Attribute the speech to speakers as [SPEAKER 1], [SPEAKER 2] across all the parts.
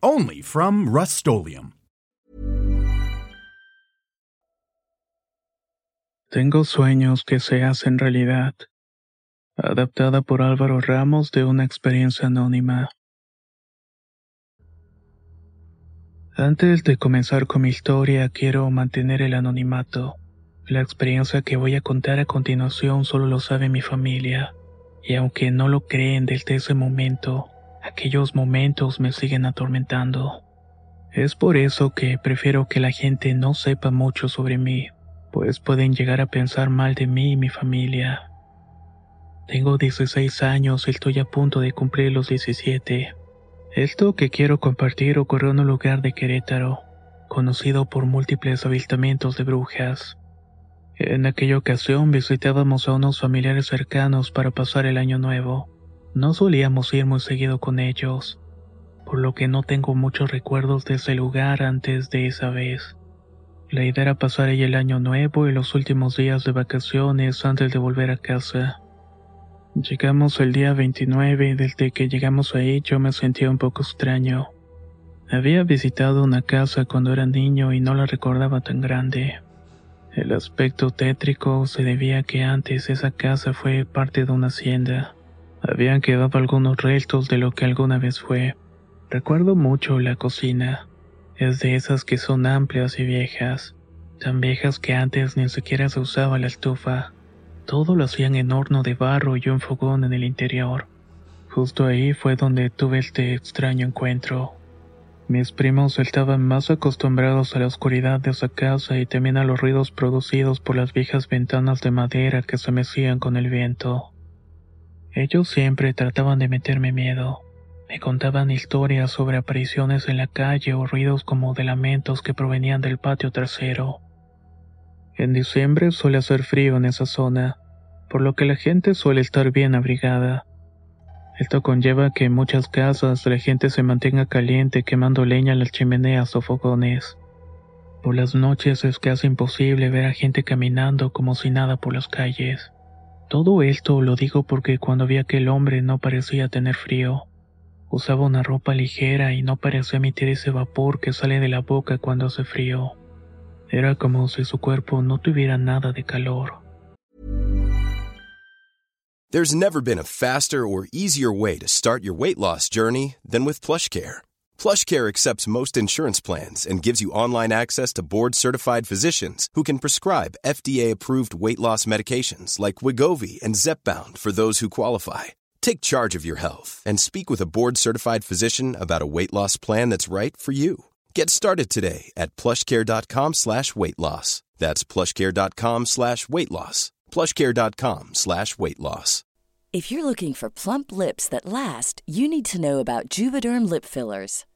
[SPEAKER 1] Only from Rust
[SPEAKER 2] Tengo sueños que se hacen realidad. Adaptada por Álvaro Ramos de una experiencia anónima. Antes de comenzar con mi historia, quiero mantener el anonimato. La experiencia que voy a contar a continuación solo lo sabe mi familia, y aunque no lo creen desde ese momento, aquellos momentos me siguen atormentando. Es por eso que prefiero que la gente no sepa mucho sobre mí, pues pueden llegar a pensar mal de mí y mi familia. Tengo 16 años y estoy a punto de cumplir los 17. Esto que quiero compartir ocurrió en un lugar de Querétaro, conocido por múltiples avistamientos de brujas. En aquella ocasión visitábamos a unos familiares cercanos para pasar el año nuevo. No solíamos ir muy seguido con ellos, por lo que no tengo muchos recuerdos de ese lugar antes de esa vez. La idea era pasar ahí el año nuevo y los últimos días de vacaciones antes de volver a casa. Llegamos el día 29 y desde que llegamos ahí yo me sentía un poco extraño. Había visitado una casa cuando era niño y no la recordaba tan grande. El aspecto tétrico se debía a que antes esa casa fue parte de una hacienda. Habían quedado algunos restos de lo que alguna vez fue. Recuerdo mucho la cocina. Es de esas que son amplias y viejas, tan viejas que antes ni siquiera se usaba la estufa. Todo lo hacían en horno de barro y un fogón en el interior. Justo ahí fue donde tuve este extraño encuentro. Mis primos estaban más acostumbrados a la oscuridad de esa casa y también a los ruidos producidos por las viejas ventanas de madera que se mecían con el viento. Ellos siempre trataban de meterme miedo. Me contaban historias sobre apariciones en la calle o ruidos como de lamentos que provenían del patio trasero. En diciembre suele hacer frío en esa zona, por lo que la gente suele estar bien abrigada. Esto conlleva que en muchas casas la gente se mantenga caliente quemando leña en las chimeneas o fogones. Por las noches es casi imposible ver a gente caminando como si nada por las calles. Todo esto lo digo porque cuando vi aquel hombre no parecía tener frío. Usaba una ropa ligera y no parecía emitir ese vapor que sale de la boca cuando hace frío. Era como si su cuerpo no tuviera nada de calor.
[SPEAKER 3] There's never been a faster or easier way to start your weight loss journey than with PlushCare. PlushCare accepts most insurance plans and gives you online access to board-certified physicians who can prescribe FDA-approved weight loss medications like Wigovi and Zepbound for those who qualify. Take charge of your health and speak with a board-certified physician about a weight loss plan that's right for you. Get started today at plushcare.com slash weight loss. That's plushcare.com slash weight loss. plushcare.com slash weight loss.
[SPEAKER 4] If you're looking for plump lips that last, you need to know about Juvederm lip fillers.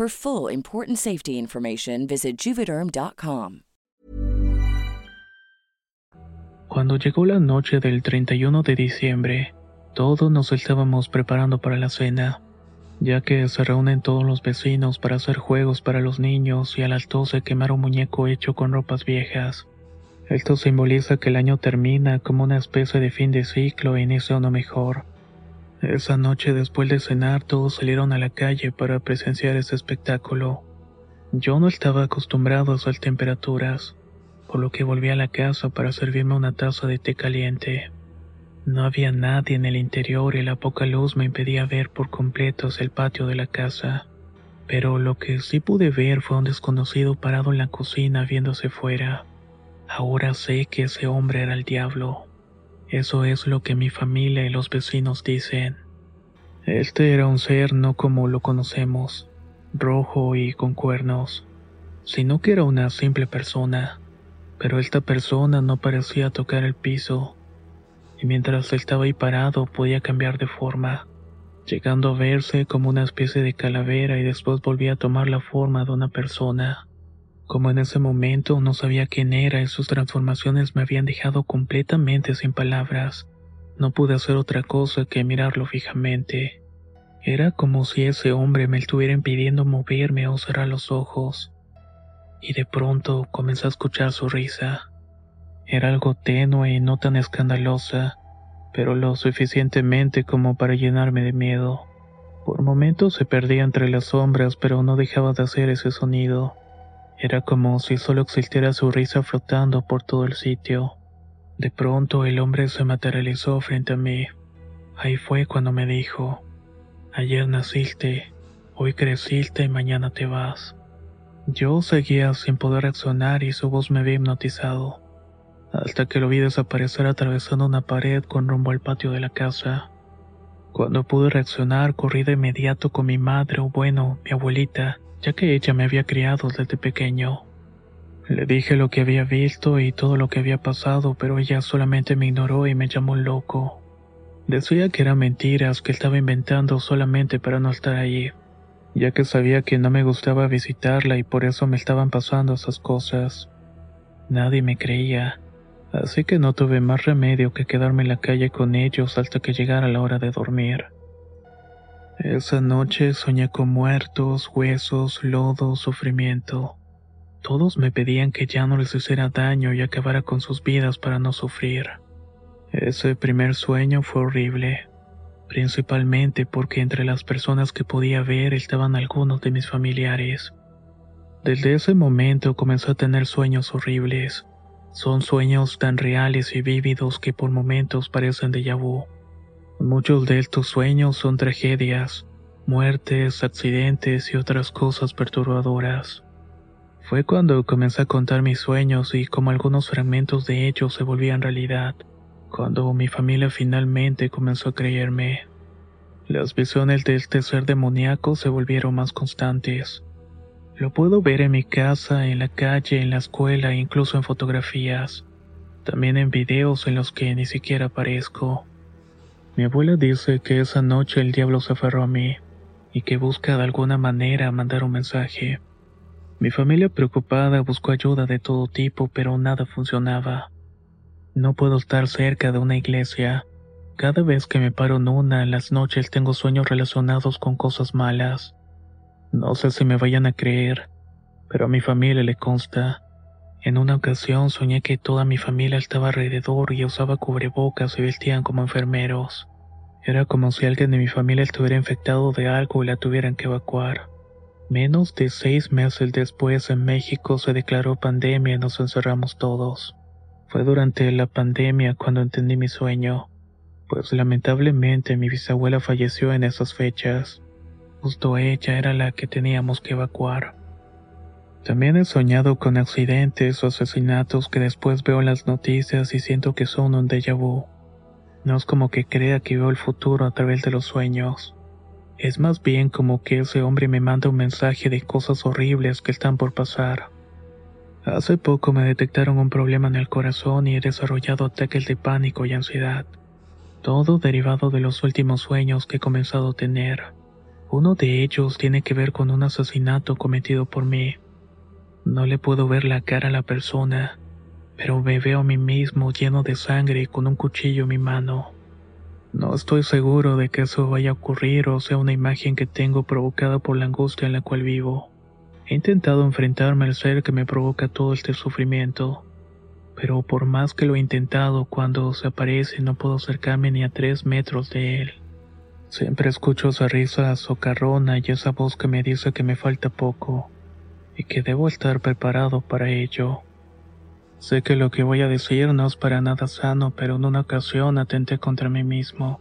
[SPEAKER 4] For full important safety information, visit juvederm.com.
[SPEAKER 2] Cuando llegó la noche del 31 de diciembre, todos nos estábamos preparando para la cena. ya que se reúnen todos los vecinos para hacer juegos para los niños y a las 12 quemar un muñeco hecho con ropas viejas. Esto simboliza que el año termina como una especie de fin de ciclo e inicia uno mejor. Esa noche después de cenar todos salieron a la calle para presenciar ese espectáculo. Yo no estaba acostumbrado a esas temperaturas, por lo que volví a la casa para servirme una taza de té caliente. No había nadie en el interior y la poca luz me impedía ver por completo el patio de la casa. Pero lo que sí pude ver fue un desconocido parado en la cocina viéndose fuera. Ahora sé que ese hombre era el diablo. Eso es lo que mi familia y los vecinos dicen. Este era un ser no como lo conocemos, rojo y con cuernos, sino que era una simple persona. Pero esta persona no parecía tocar el piso, y mientras estaba ahí parado podía cambiar de forma, llegando a verse como una especie de calavera y después volvía a tomar la forma de una persona. Como en ese momento no sabía quién era y sus transformaciones me habían dejado completamente sin palabras, no pude hacer otra cosa que mirarlo fijamente. Era como si ese hombre me estuviera impidiendo moverme o cerrar los ojos. Y de pronto comencé a escuchar su risa. Era algo tenue y no tan escandalosa, pero lo suficientemente como para llenarme de miedo. Por momentos se perdía entre las sombras, pero no dejaba de hacer ese sonido. Era como si solo existiera su risa flotando por todo el sitio. De pronto el hombre se materializó frente a mí. Ahí fue cuando me dijo, ayer naciste, hoy creciste y mañana te vas. Yo seguía sin poder reaccionar y su voz me había hipnotizado, hasta que lo vi desaparecer atravesando una pared con rumbo al patio de la casa. Cuando pude reaccionar, corrí de inmediato con mi madre o bueno, mi abuelita, ya que ella me había criado desde pequeño. Le dije lo que había visto y todo lo que había pasado, pero ella solamente me ignoró y me llamó loco. Decía que eran mentiras que estaba inventando solamente para no estar allí, ya que sabía que no me gustaba visitarla y por eso me estaban pasando esas cosas. Nadie me creía, así que no tuve más remedio que quedarme en la calle con ellos hasta que llegara la hora de dormir. Esa noche soñé con muertos, huesos, lodo, sufrimiento. Todos me pedían que ya no les hiciera daño y acabara con sus vidas para no sufrir. Ese primer sueño fue horrible, principalmente porque entre las personas que podía ver estaban algunos de mis familiares. Desde ese momento comencé a tener sueños horribles. Son sueños tan reales y vívidos que por momentos parecen de vu. Muchos de estos sueños son tragedias, muertes, accidentes y otras cosas perturbadoras. Fue cuando comencé a contar mis sueños y como algunos fragmentos de ellos se volvían realidad, cuando mi familia finalmente comenzó a creerme. Las visiones de este ser demoníaco se volvieron más constantes. Lo puedo ver en mi casa, en la calle, en la escuela incluso en fotografías. También en videos en los que ni siquiera aparezco. Mi abuela dice que esa noche el diablo se aferró a mí y que busca de alguna manera mandar un mensaje. Mi familia preocupada buscó ayuda de todo tipo, pero nada funcionaba. No puedo estar cerca de una iglesia. Cada vez que me paro en una, las noches tengo sueños relacionados con cosas malas. No sé si me vayan a creer, pero a mi familia le consta. En una ocasión soñé que toda mi familia estaba alrededor y usaba cubrebocas y vestían como enfermeros. Era como si alguien de mi familia estuviera infectado de algo y la tuvieran que evacuar. Menos de seis meses después en México se declaró pandemia y nos encerramos todos. Fue durante la pandemia cuando entendí mi sueño, pues lamentablemente mi bisabuela falleció en esas fechas. Justo ella era la que teníamos que evacuar. También he soñado con accidentes o asesinatos que después veo en las noticias y siento que son un déjà vu. No es como que crea que veo el futuro a través de los sueños. Es más bien como que ese hombre me manda un mensaje de cosas horribles que están por pasar. Hace poco me detectaron un problema en el corazón y he desarrollado ataques de pánico y ansiedad. Todo derivado de los últimos sueños que he comenzado a tener. Uno de ellos tiene que ver con un asesinato cometido por mí. No le puedo ver la cara a la persona, pero me veo a mí mismo lleno de sangre con un cuchillo en mi mano. No estoy seguro de que eso vaya a ocurrir o sea una imagen que tengo provocada por la angustia en la cual vivo. He intentado enfrentarme al ser que me provoca todo este sufrimiento, pero por más que lo he intentado, cuando se aparece no puedo acercarme ni a tres metros de él. Siempre escucho esa risa socarrona y esa voz que me dice que me falta poco y que debo estar preparado para ello. Sé que lo que voy a decir no es para nada sano, pero en una ocasión atenté contra mí mismo.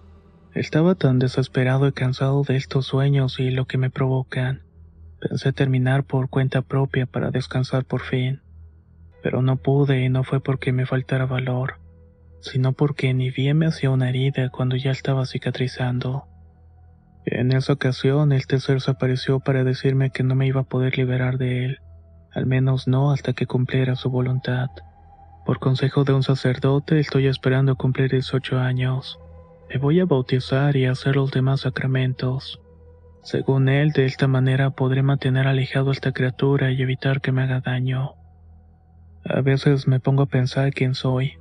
[SPEAKER 2] Estaba tan desesperado y cansado de estos sueños y lo que me provocan. Pensé terminar por cuenta propia para descansar por fin pero no pude y no fue porque me faltara valor, sino porque ni bien me hacía una herida cuando ya estaba cicatrizando. En esa ocasión el tercer se apareció para decirme que no me iba a poder liberar de él, al menos no hasta que cumpliera su voluntad. Por consejo de un sacerdote estoy esperando cumplir 18 años. Me voy a bautizar y hacer los demás sacramentos. Según él, de esta manera podré mantener alejado a esta criatura y evitar que me haga daño. A veces me pongo a pensar quién soy.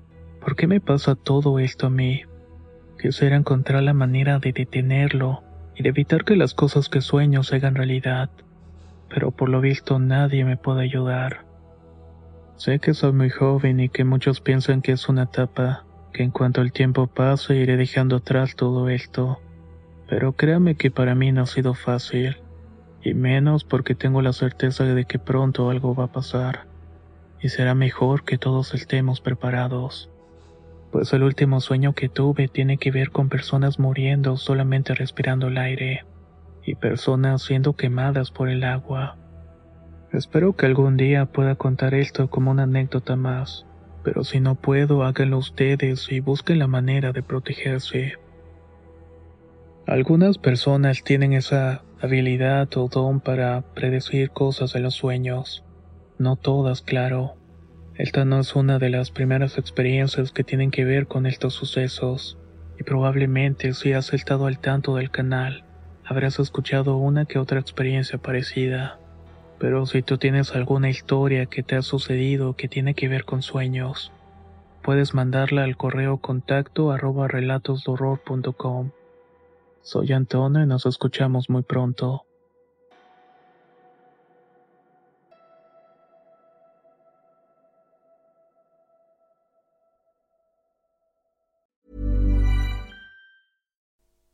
[SPEAKER 2] ¿Por qué me pasa todo esto a mí? Quisiera encontrar la manera de detenerlo y de evitar que las cosas que sueño se hagan realidad. Pero por lo visto nadie me puede ayudar. Sé que soy muy joven y que muchos piensan que es una etapa, que en cuanto el tiempo pase iré dejando atrás todo esto. Pero créame que para mí no ha sido fácil, y menos porque tengo la certeza de que pronto algo va a pasar y será mejor que todos estemos preparados. Pues el último sueño que tuve tiene que ver con personas muriendo solamente respirando el aire y personas siendo quemadas por el agua. Espero que algún día pueda contar esto como una anécdota más, pero si no puedo, háganlo ustedes y busquen la manera de protegerse. Algunas personas tienen esa habilidad o don para predecir cosas de los sueños. No todas, claro. Esta no es una de las primeras experiencias que tienen que ver con estos sucesos, y probablemente si has estado al tanto del canal, habrás escuchado una que otra experiencia parecida. Pero si tú tienes alguna historia que te ha sucedido que tiene que ver con sueños, puedes mandarla al correo contacto arroba relatosdorror.com. Soy Antonio y nos escuchamos muy pronto.